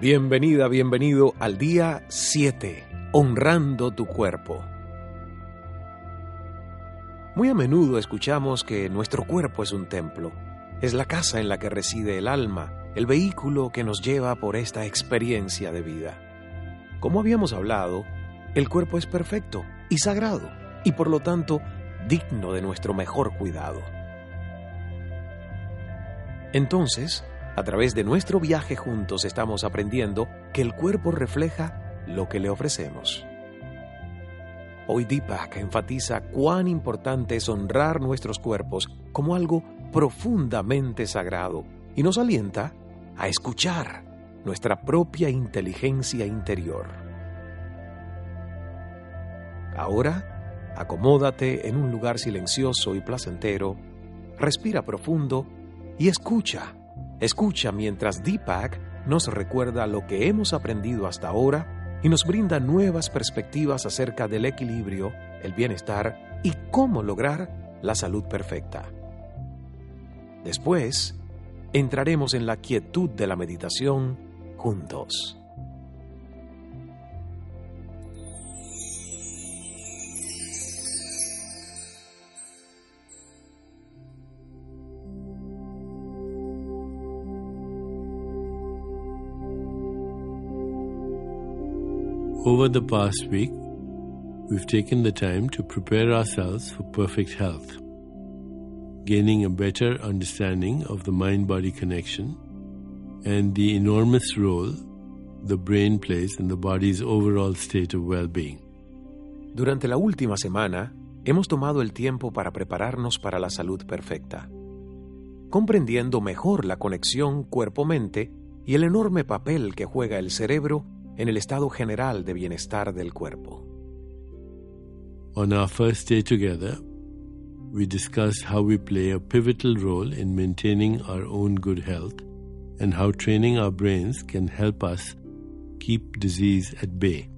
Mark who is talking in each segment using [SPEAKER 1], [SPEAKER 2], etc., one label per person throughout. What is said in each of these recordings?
[SPEAKER 1] Bienvenida, bienvenido al día 7, honrando tu cuerpo. Muy a menudo escuchamos que nuestro cuerpo es un templo, es la casa en la que reside el alma, el vehículo que nos lleva por esta experiencia de vida. Como habíamos hablado, el cuerpo es perfecto y sagrado, y por lo tanto digno de nuestro mejor cuidado. Entonces, a través de nuestro viaje juntos estamos aprendiendo que el cuerpo refleja lo que le ofrecemos. Hoy Deepak enfatiza cuán importante es honrar nuestros cuerpos como algo profundamente sagrado y nos alienta a escuchar nuestra propia inteligencia interior. Ahora, acomódate en un lugar silencioso y placentero, respira profundo y escucha Escucha mientras Deepak nos recuerda lo que hemos aprendido hasta ahora y nos brinda nuevas perspectivas acerca del equilibrio, el bienestar y cómo lograr la salud perfecta. Después, entraremos en la quietud de la meditación juntos.
[SPEAKER 2] Over the past week, we've taken the time to prepare ourselves for perfect health, gaining a better understanding of the mind body connection and the enormous role the brain plays in the body's overall state of well being.
[SPEAKER 1] Durante la última semana, hemos tomado el tiempo para prepararnos para la salud perfecta, comprendiendo mejor la conexión cuerpo-mente y el enorme papel que juega el cerebro en el estado general de bienestar del cuerpo.
[SPEAKER 2] On our first day together, we discussed how we play a pivotal role in maintaining our own good health and how training our brains can help us keep disease at bay.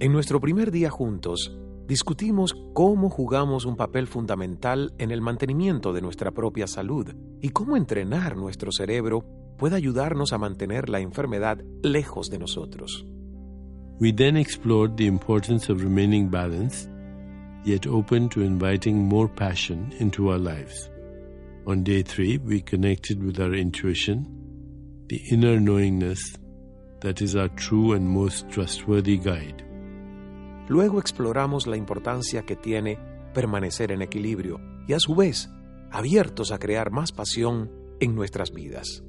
[SPEAKER 1] En nuestro primer día juntos, discutimos cómo jugamos un papel fundamental en el mantenimiento de nuestra propia salud y cómo entrenar nuestro cerebro puede ayudarnos a mantener la enfermedad lejos de nosotros.
[SPEAKER 2] We then explored the importance of remaining balanced, yet open to inviting more passion into our lives. On day three, we connected with our intuition, the inner knowingness that is our true and most trustworthy guide.
[SPEAKER 1] Luego exploramos la importancia que tiene permanecer en equilibrio y a su vez abiertos a crear más pasión en nuestras vidas.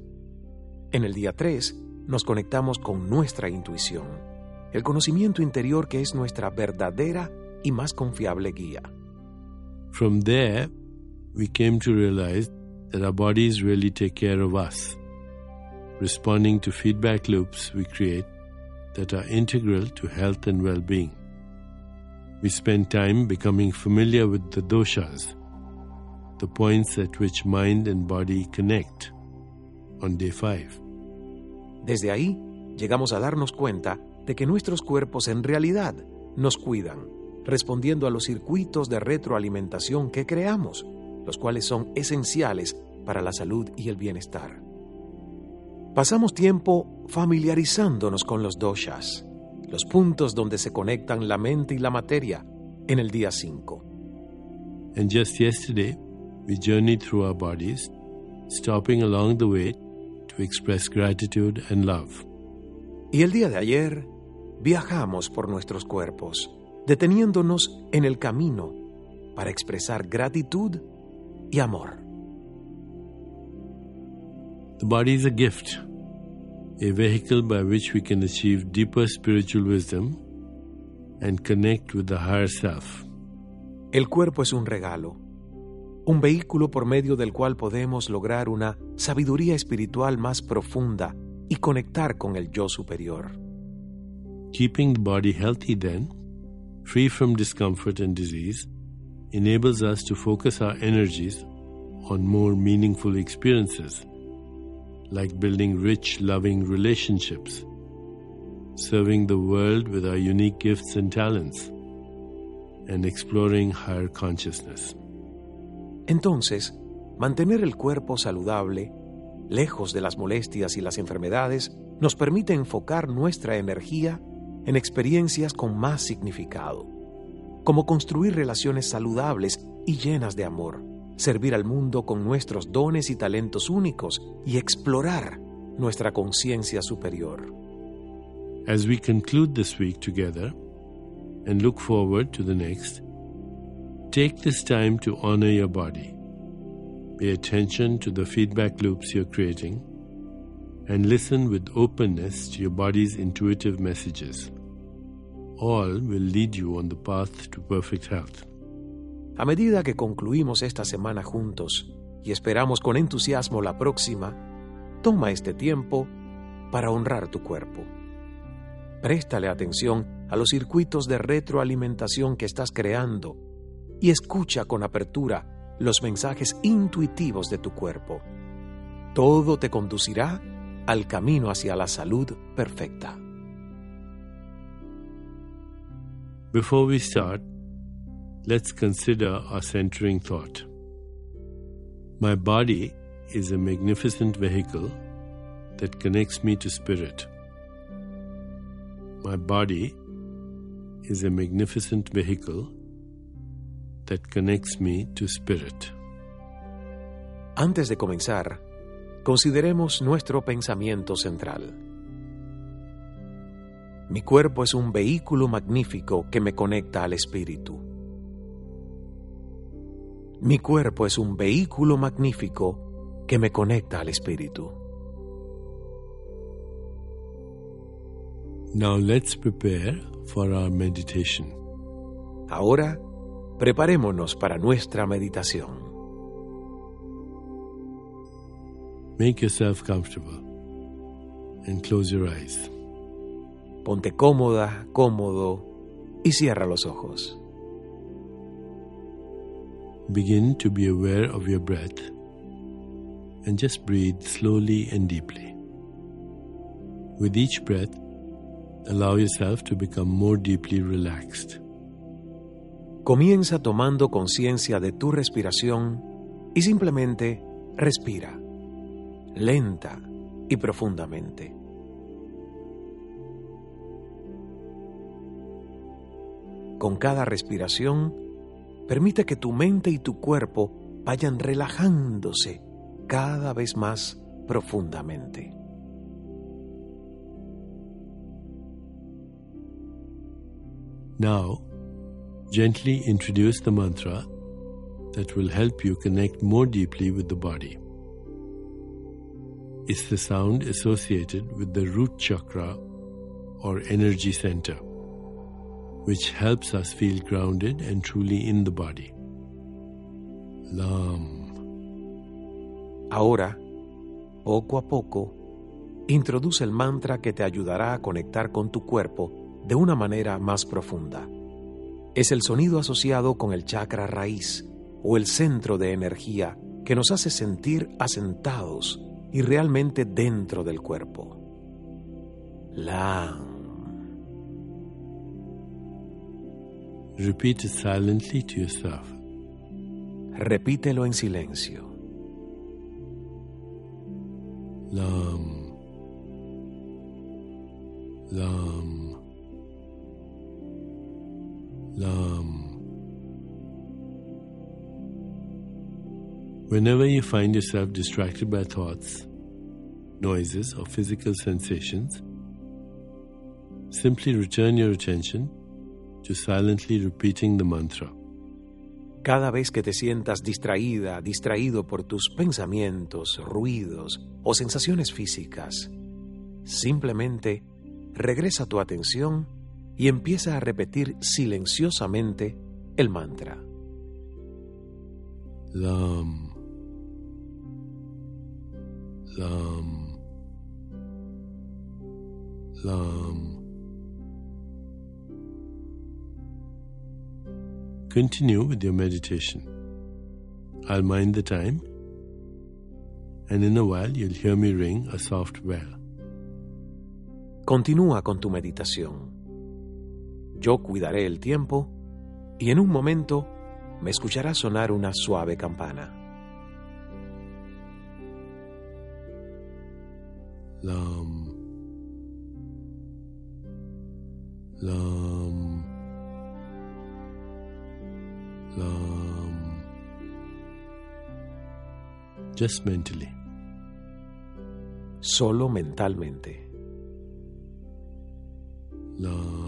[SPEAKER 1] En el día 3 nos conectamos con nuestra intuición, el conocimiento interior que es nuestra verdadera y más confiable guía.
[SPEAKER 2] From there, we came to realize that our bodies really take care of us, responding to feedback loops we create that are integral to health and well being. We spend time becoming familiar with the doshas, the points at which mind and body connect, on day 5.
[SPEAKER 1] Desde ahí, llegamos a darnos cuenta de que nuestros cuerpos en realidad nos cuidan, respondiendo a los circuitos de retroalimentación que creamos, los cuales son esenciales para la salud y el bienestar. Pasamos tiempo familiarizándonos con los doshas, los puntos donde se conectan la mente y la materia, en el día 5.
[SPEAKER 2] And just yesterday, we journeyed through our bodies, stopping along the way express gratitude and love.
[SPEAKER 1] Y el día de ayer viajamos por nuestros cuerpos, deteniéndonos en el camino para expresar gratitud y amor.
[SPEAKER 2] The body is a gift, a vehicle by which we can achieve deeper spiritual wisdom and connect with the higher self.
[SPEAKER 1] El cuerpo es un regalo, un vehículo por medio del cual podemos lograr una sabiduría espiritual más profunda y conectar con el yo superior.
[SPEAKER 2] Keeping the body healthy, then, free from discomfort and disease, enables us to focus our energies on more meaningful experiences, like building rich, loving relationships, serving the world with our unique gifts and talents, and exploring higher consciousness.
[SPEAKER 1] Entonces, mantener el cuerpo saludable, lejos de las molestias y las enfermedades, nos permite enfocar nuestra energía en experiencias con más significado, como construir relaciones saludables y llenas de amor, servir al mundo con nuestros dones y talentos únicos y explorar nuestra conciencia superior.
[SPEAKER 2] As we conclude this week together and look forward to the next, Take this time to honor your body. Pay attention to the feedback loops you're creating and listen with openness to your body's intuitive messages. All will lead you on the path to perfect health.
[SPEAKER 1] A medida que concluimos esta semana juntos y esperamos con entusiasmo la próxima, toma este tiempo para honrar tu cuerpo. Préstale atención a los circuitos de retroalimentación que estás creando y escucha con apertura los mensajes intuitivos de tu cuerpo. Todo te conducirá al camino hacia la salud perfecta.
[SPEAKER 2] Before we start, let's consider our centering thought. My body is a magnificent vehicle that connects me to spirit. My body is a magnificent vehicle that connects me to spirit.
[SPEAKER 1] Antes de comenzar, consideremos nuestro pensamiento central. Mi cuerpo es un vehículo magnífico que me conecta al espíritu. Mi cuerpo es un vehículo magnífico que me conecta al espíritu.
[SPEAKER 2] Now let's prepare for our meditation.
[SPEAKER 1] Ahora Preparémonos para nuestra meditación.
[SPEAKER 2] Make yourself comfortable and close your eyes.
[SPEAKER 1] Ponte cómoda, cómodo y cierra los ojos.
[SPEAKER 2] Begin to be aware of your breath and just breathe slowly and deeply. With each breath, allow yourself to become more deeply relaxed.
[SPEAKER 1] Comienza tomando conciencia de tu respiración y simplemente respira, lenta y profundamente. Con cada respiración, permite que tu mente y tu cuerpo vayan relajándose cada vez más profundamente.
[SPEAKER 2] Now, Gently introduce the mantra that will help you connect more deeply with the body. It's the sound associated with the root chakra or energy center, which helps us feel grounded and truly in the body. Lam.
[SPEAKER 1] Ahora, poco a poco, introduce el mantra que te ayudará a conectar con tu cuerpo de una manera más profunda es el sonido asociado con el chakra raíz o el centro de energía que nos hace sentir asentados y realmente dentro del cuerpo. Lam.
[SPEAKER 2] Repeat it silently to yourself.
[SPEAKER 1] Repítelo en silencio.
[SPEAKER 2] Lam. Lam. Lam. Whenever you find yourself distracted by thoughts, noises, or physical sensations, simply return your attention to silently repeating the mantra.
[SPEAKER 1] Cada vez que te sientas distraída, distraído por tus pensamientos, ruidos o sensaciones físicas, simplemente regresa tu atención y empieza a repetir silenciosamente el mantra.
[SPEAKER 2] Lam. Lam. Lam. Continue with your meditation. I'll mind the time, and in a while you'll hear me ring a soft bell.
[SPEAKER 1] Continúa con tu meditación. Yo cuidaré el tiempo y en un momento me escucharás sonar una suave campana.
[SPEAKER 2] Lam. Lam. Lam. Just mentally.
[SPEAKER 1] Solo mentalmente.
[SPEAKER 2] Lam.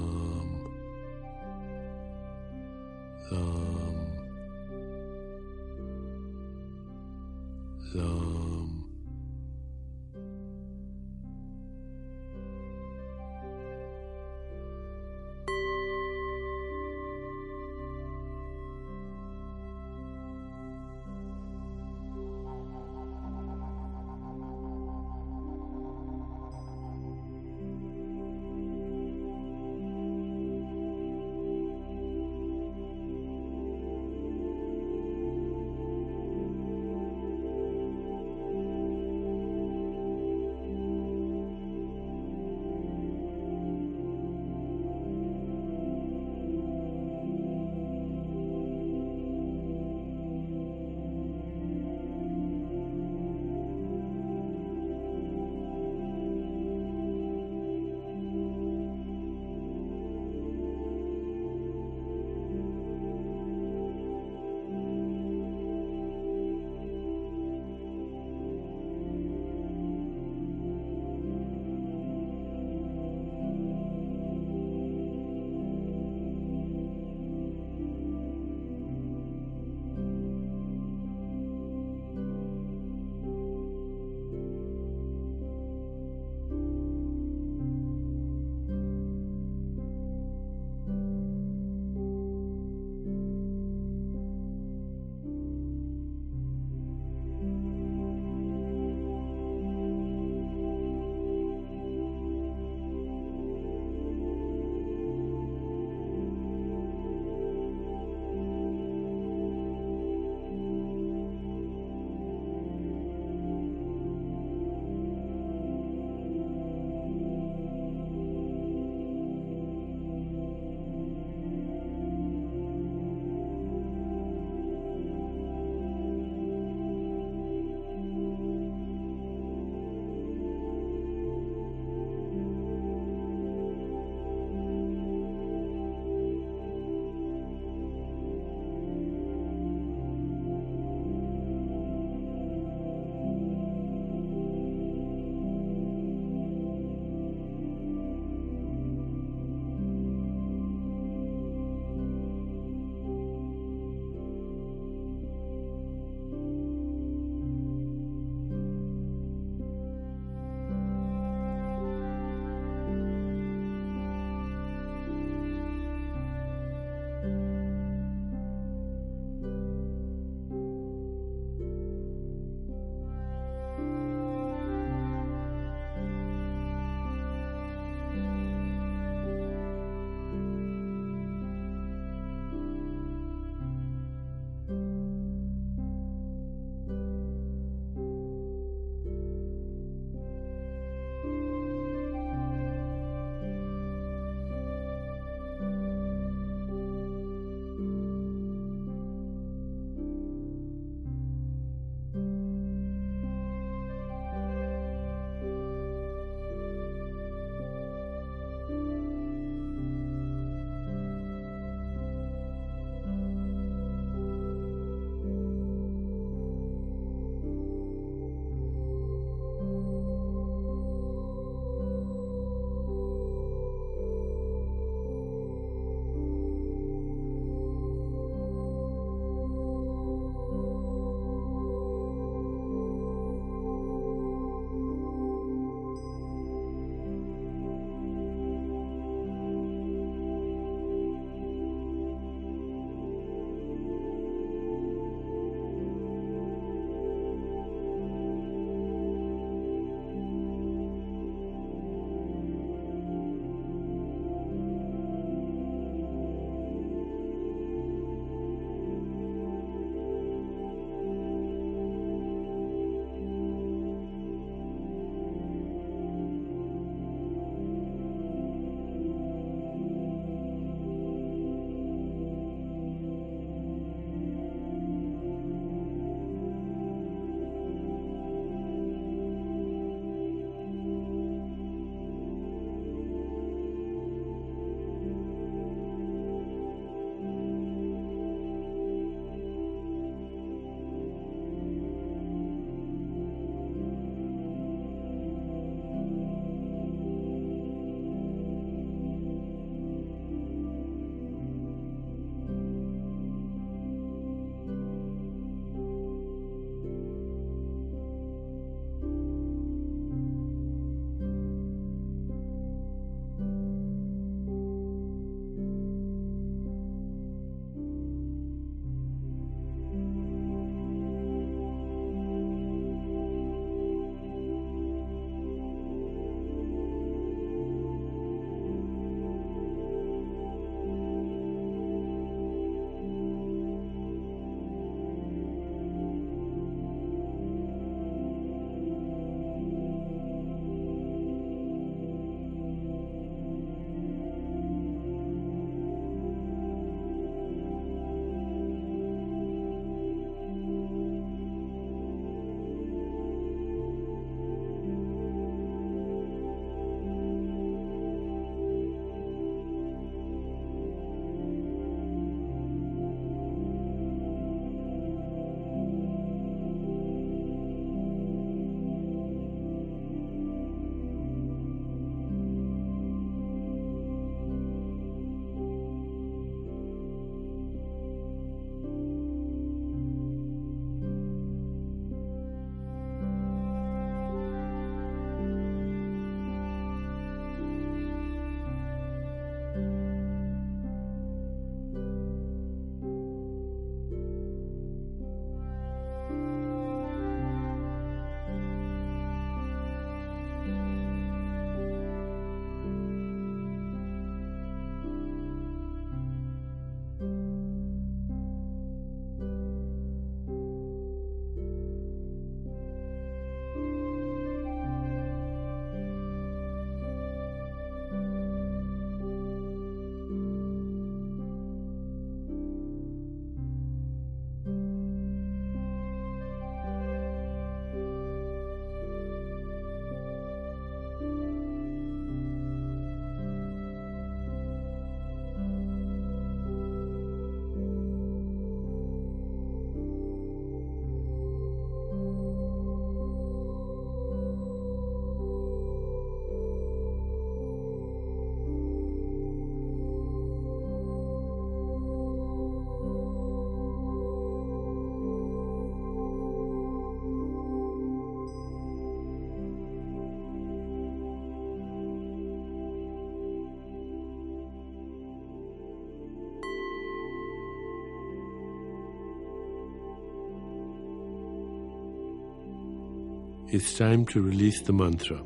[SPEAKER 2] It's time to release the mantra.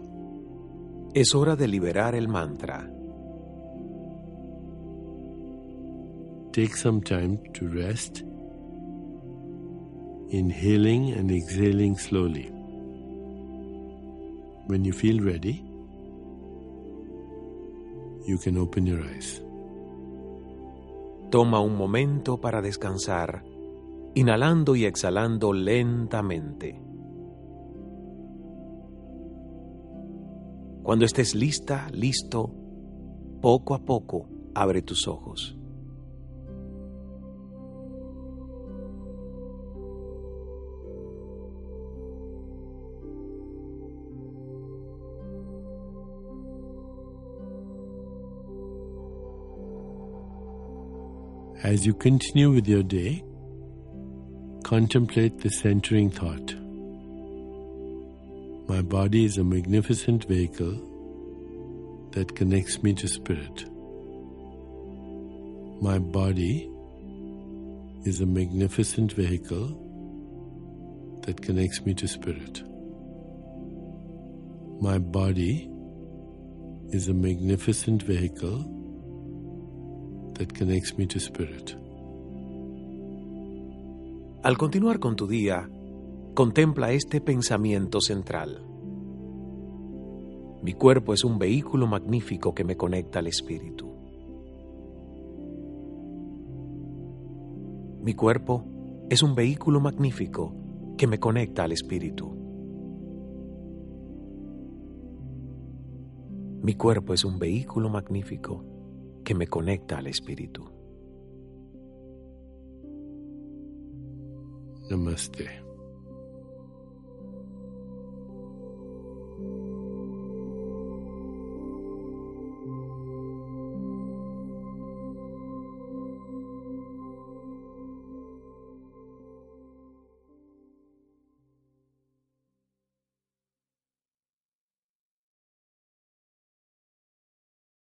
[SPEAKER 1] Es hora de liberar el mantra.
[SPEAKER 2] Take some time to rest, inhaling and exhaling slowly. When you feel ready, you can open your eyes.
[SPEAKER 1] Toma un momento para descansar, inhalando y exhalando lentamente. Cuando estés lista, listo, poco a poco abre tus ojos.
[SPEAKER 2] As you continue with your day, contemplate the centering thought. My body is a magnificent vehicle that connects me to spirit. My body is a magnificent vehicle that connects me to spirit. My body is a magnificent vehicle that connects me to spirit.
[SPEAKER 1] Al continuar con tu día, contempla este pensamiento central. Mi cuerpo es un vehículo magnífico que me conecta al espíritu. Mi cuerpo es un vehículo magnífico que me conecta al espíritu. Mi cuerpo es un vehículo magnífico que me conecta al espíritu.
[SPEAKER 2] Namaste.